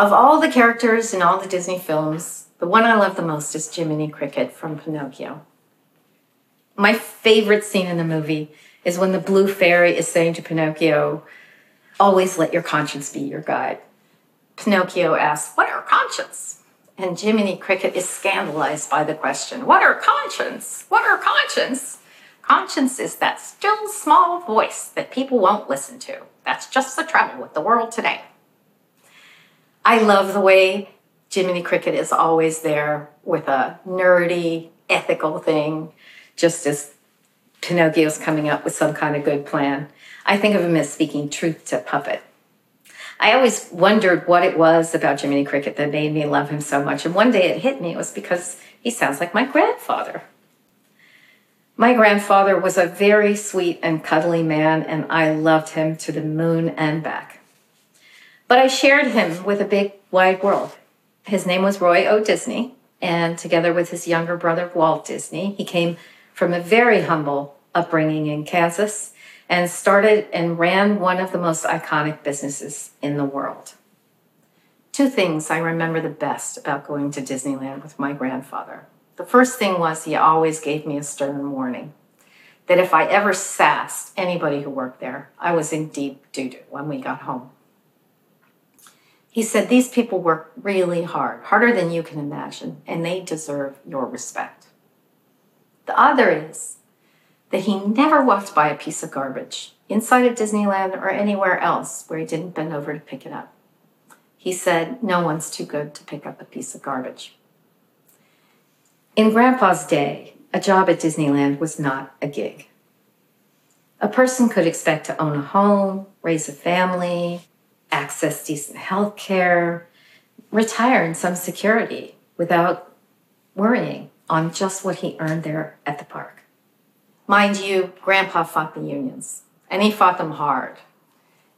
Of all the characters in all the Disney films, the one I love the most is Jiminy Cricket from Pinocchio. My favorite scene in the movie is when the blue fairy is saying to Pinocchio, Always let your conscience be your guide. Pinocchio asks, What are conscience? And Jiminy Cricket is scandalized by the question, What are conscience? What are conscience? Conscience is that still small voice that people won't listen to. That's just the trouble with the world today. I love the way Jiminy Cricket is always there with a nerdy, ethical thing, just as Pinocchio's coming up with some kind of good plan. I think of him as speaking truth to Puppet. I always wondered what it was about Jiminy Cricket that made me love him so much. And one day it hit me. It was because he sounds like my grandfather. My grandfather was a very sweet and cuddly man, and I loved him to the moon and back. But I shared him with a big, wide world. His name was Roy O. Disney, and together with his younger brother, Walt Disney, he came from a very humble upbringing in Kansas and started and ran one of the most iconic businesses in the world. Two things I remember the best about going to Disneyland with my grandfather. The first thing was he always gave me a stern warning that if I ever sassed anybody who worked there, I was in deep doo doo when we got home. He said, These people work really hard, harder than you can imagine, and they deserve your respect. The other is that he never walked by a piece of garbage inside of Disneyland or anywhere else where he didn't bend over to pick it up. He said, No one's too good to pick up a piece of garbage. In Grandpa's day, a job at Disneyland was not a gig. A person could expect to own a home, raise a family, access decent health care, retire in some security without worrying on just what he earned there at the park. Mind you, Grandpa fought the unions, and he fought them hard.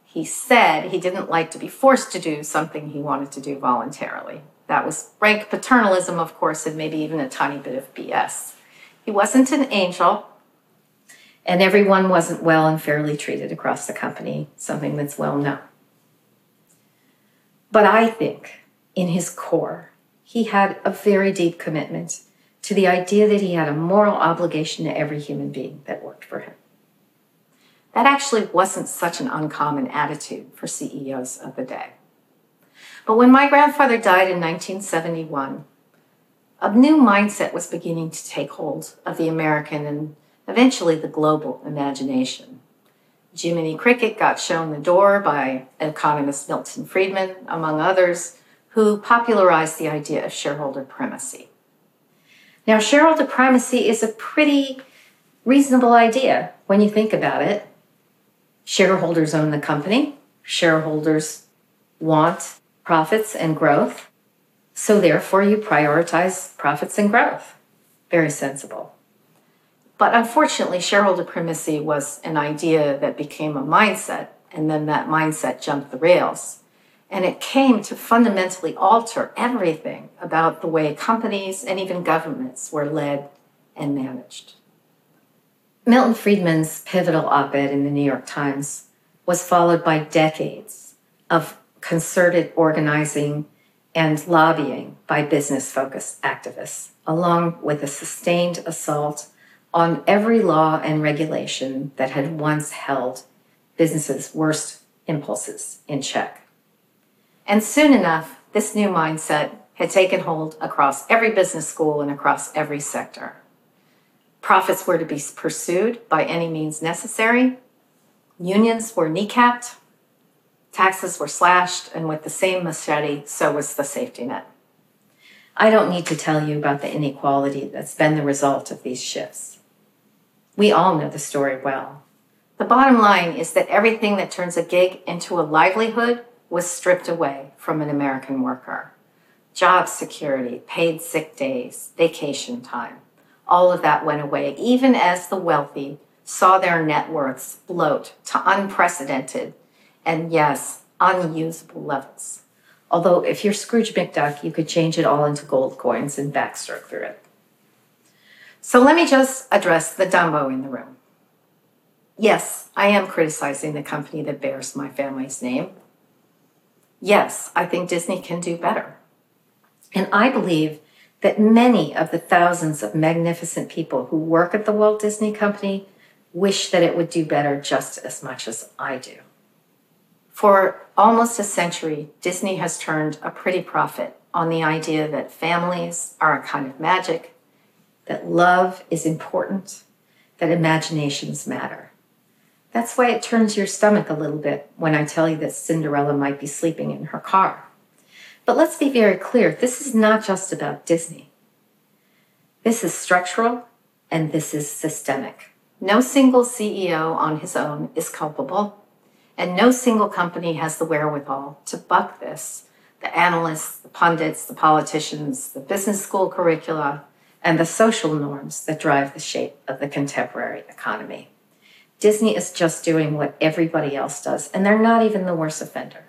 He said he didn't like to be forced to do something he wanted to do voluntarily. That was rank paternalism, of course, and maybe even a tiny bit of BS. He wasn't an angel, and everyone wasn't well and fairly treated across the company, something that's well known. But I think in his core, he had a very deep commitment to the idea that he had a moral obligation to every human being that worked for him. That actually wasn't such an uncommon attitude for CEOs of the day. But when my grandfather died in 1971, a new mindset was beginning to take hold of the American and eventually the global imagination. Jiminy Cricket got shown the door by economist Milton Friedman, among others, who popularized the idea of shareholder primacy. Now, shareholder primacy is a pretty reasonable idea when you think about it. Shareholders own the company, shareholders want profits and growth, so therefore you prioritize profits and growth. Very sensible. But unfortunately, shareholder primacy was an idea that became a mindset, and then that mindset jumped the rails. And it came to fundamentally alter everything about the way companies and even governments were led and managed. Milton Friedman's pivotal op ed in the New York Times was followed by decades of concerted organizing and lobbying by business focused activists, along with a sustained assault on every law and regulation that had once held businesses' worst impulses in check. And soon enough, this new mindset had taken hold across every business school and across every sector. Profits were to be pursued by any means necessary. Unions were kneecapped. Taxes were slashed, and with the same machete, so was the safety net. I don't need to tell you about the inequality that's been the result of these shifts. We all know the story well. The bottom line is that everything that turns a gig into a livelihood was stripped away from an American worker. Job security, paid sick days, vacation time, all of that went away, even as the wealthy saw their net worths bloat to unprecedented and, yes, unusable levels. Although, if you're Scrooge McDuck, you could change it all into gold coins and backstroke through it. So let me just address the Dumbo in the room. Yes, I am criticizing the company that bears my family's name, Yes, I think Disney can do better. And I believe that many of the thousands of magnificent people who work at the Walt Disney Company wish that it would do better just as much as I do. For almost a century, Disney has turned a pretty profit on the idea that families are a kind of magic, that love is important, that imaginations matter. That's why it turns your stomach a little bit when I tell you that Cinderella might be sleeping in her car. But let's be very clear this is not just about Disney. This is structural and this is systemic. No single CEO on his own is culpable, and no single company has the wherewithal to buck this. The analysts, the pundits, the politicians, the business school curricula, and the social norms that drive the shape of the contemporary economy. Disney is just doing what everybody else does, and they're not even the worst offender.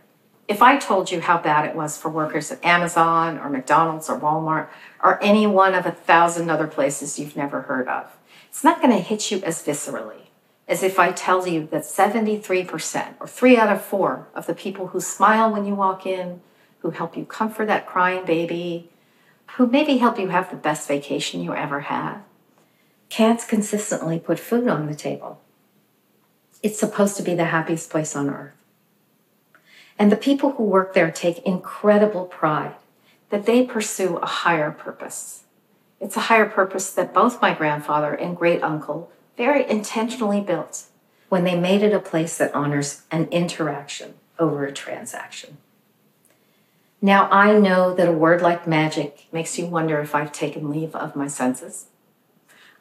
If I told you how bad it was for workers at Amazon or McDonald's or Walmart or any one of a thousand other places you've never heard of, it's not going to hit you as viscerally as if I tell you that 73% or three out of four of the people who smile when you walk in, who help you comfort that crying baby, who maybe help you have the best vacation you ever had, can't consistently put food on the table. It's supposed to be the happiest place on earth. And the people who work there take incredible pride that they pursue a higher purpose it's a higher purpose that both my grandfather and great uncle very intentionally built when they made it a place that honors an interaction over a transaction. Now, I know that a word like magic makes you wonder if I've taken leave of my senses.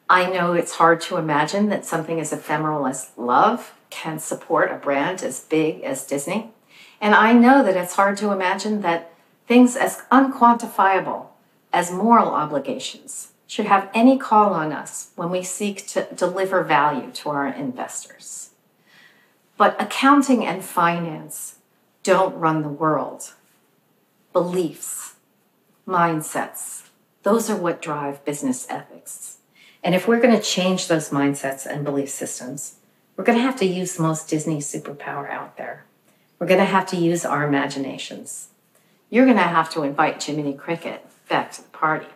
I know it's hard to imagine that something as ephemeral as love can support a brand as big as Disney. And I know that it's hard to imagine that things as unquantifiable as moral obligations should have any call on us when we seek to deliver value to our investors. But accounting and finance don't run the world. Beliefs, mindsets, those are what drive business ethics. And if we're going to change those mindsets and belief systems, we're going to have to use the most Disney superpower out there. We're going to have to use our imaginations. You're going to have to invite Jiminy Cricket back to the party.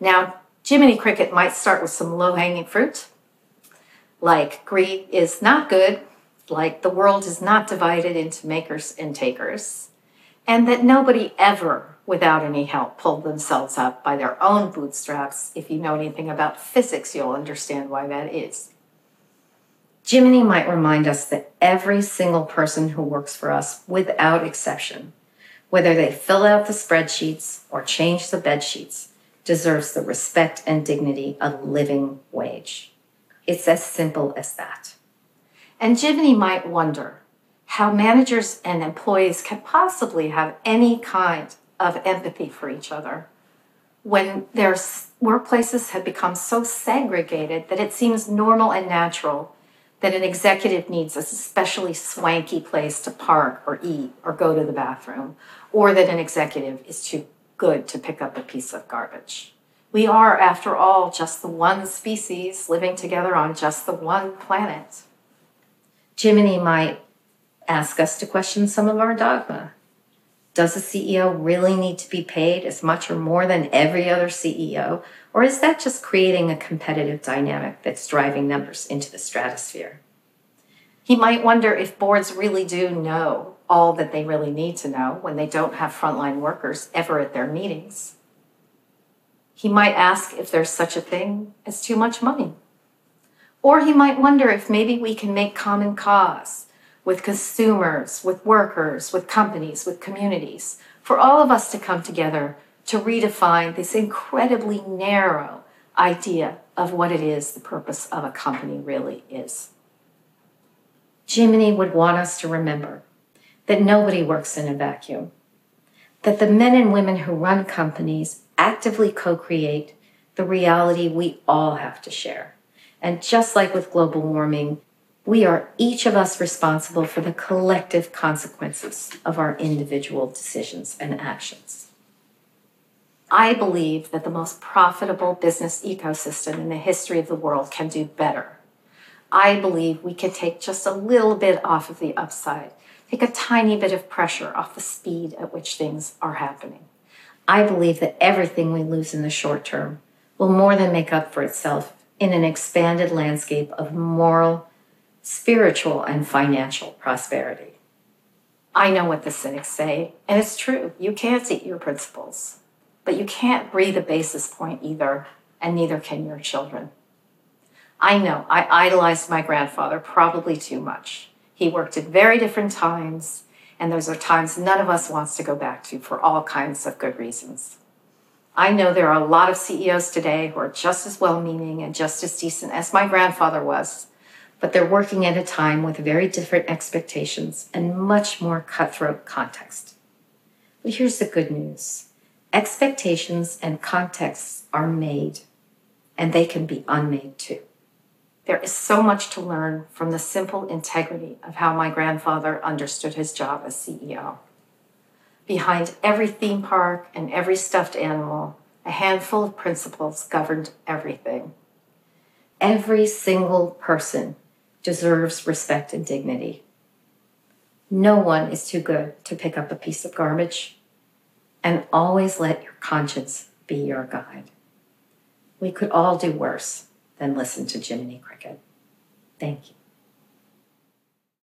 Now, Jiminy Cricket might start with some low hanging fruit, like greed is not good, like the world is not divided into makers and takers, and that nobody ever, without any help, pulled themselves up by their own bootstraps. If you know anything about physics, you'll understand why that is. Jiminy might remind us that every single person who works for us, without exception, whether they fill out the spreadsheets or change the bed sheets, deserves the respect and dignity of living wage. It's as simple as that. And Jiminy might wonder how managers and employees can possibly have any kind of empathy for each other when their workplaces have become so segregated that it seems normal and natural that an executive needs a especially swanky place to park or eat or go to the bathroom, or that an executive is too good to pick up a piece of garbage. We are, after all, just the one species living together on just the one planet. Jiminy might ask us to question some of our dogma. Does a CEO really need to be paid as much or more than every other CEO? Or is that just creating a competitive dynamic that's driving numbers into the stratosphere? He might wonder if boards really do know all that they really need to know when they don't have frontline workers ever at their meetings. He might ask if there's such a thing as too much money. Or he might wonder if maybe we can make common cause with consumers, with workers, with companies, with communities, for all of us to come together to redefine this incredibly narrow idea of what it is the purpose of a company really is. Jiminy would want us to remember that nobody works in a vacuum, that the men and women who run companies actively co create the reality we all have to share. And just like with global warming, we are each of us responsible for the collective consequences of our individual decisions and actions. I believe that the most profitable business ecosystem in the history of the world can do better I believe we can take just a little bit off of the upside, take a tiny bit of pressure off the speed at which things are happening. I believe that everything we lose in the short term will more than make up for itself in an expanded landscape of moral, spiritual, and financial prosperity. I know what the cynics say, and it's true. You can't eat your principles, but you can't breathe a basis point either, and neither can your children. I know I idolized my grandfather probably too much. He worked at very different times, and those are times none of us wants to go back to for all kinds of good reasons. I know there are a lot of CEOs today who are just as well meaning and just as decent as my grandfather was, but they're working at a time with very different expectations and much more cutthroat context. But here's the good news expectations and contexts are made, and they can be unmade too. There is so much to learn from the simple integrity of how my grandfather understood his job as CEO. Behind every theme park and every stuffed animal, a handful of principles governed everything. Every single person deserves respect and dignity. No one is too good to pick up a piece of garbage, and always let your conscience be your guide. We could all do worse than listen to Jiminy Cricket. Thank you.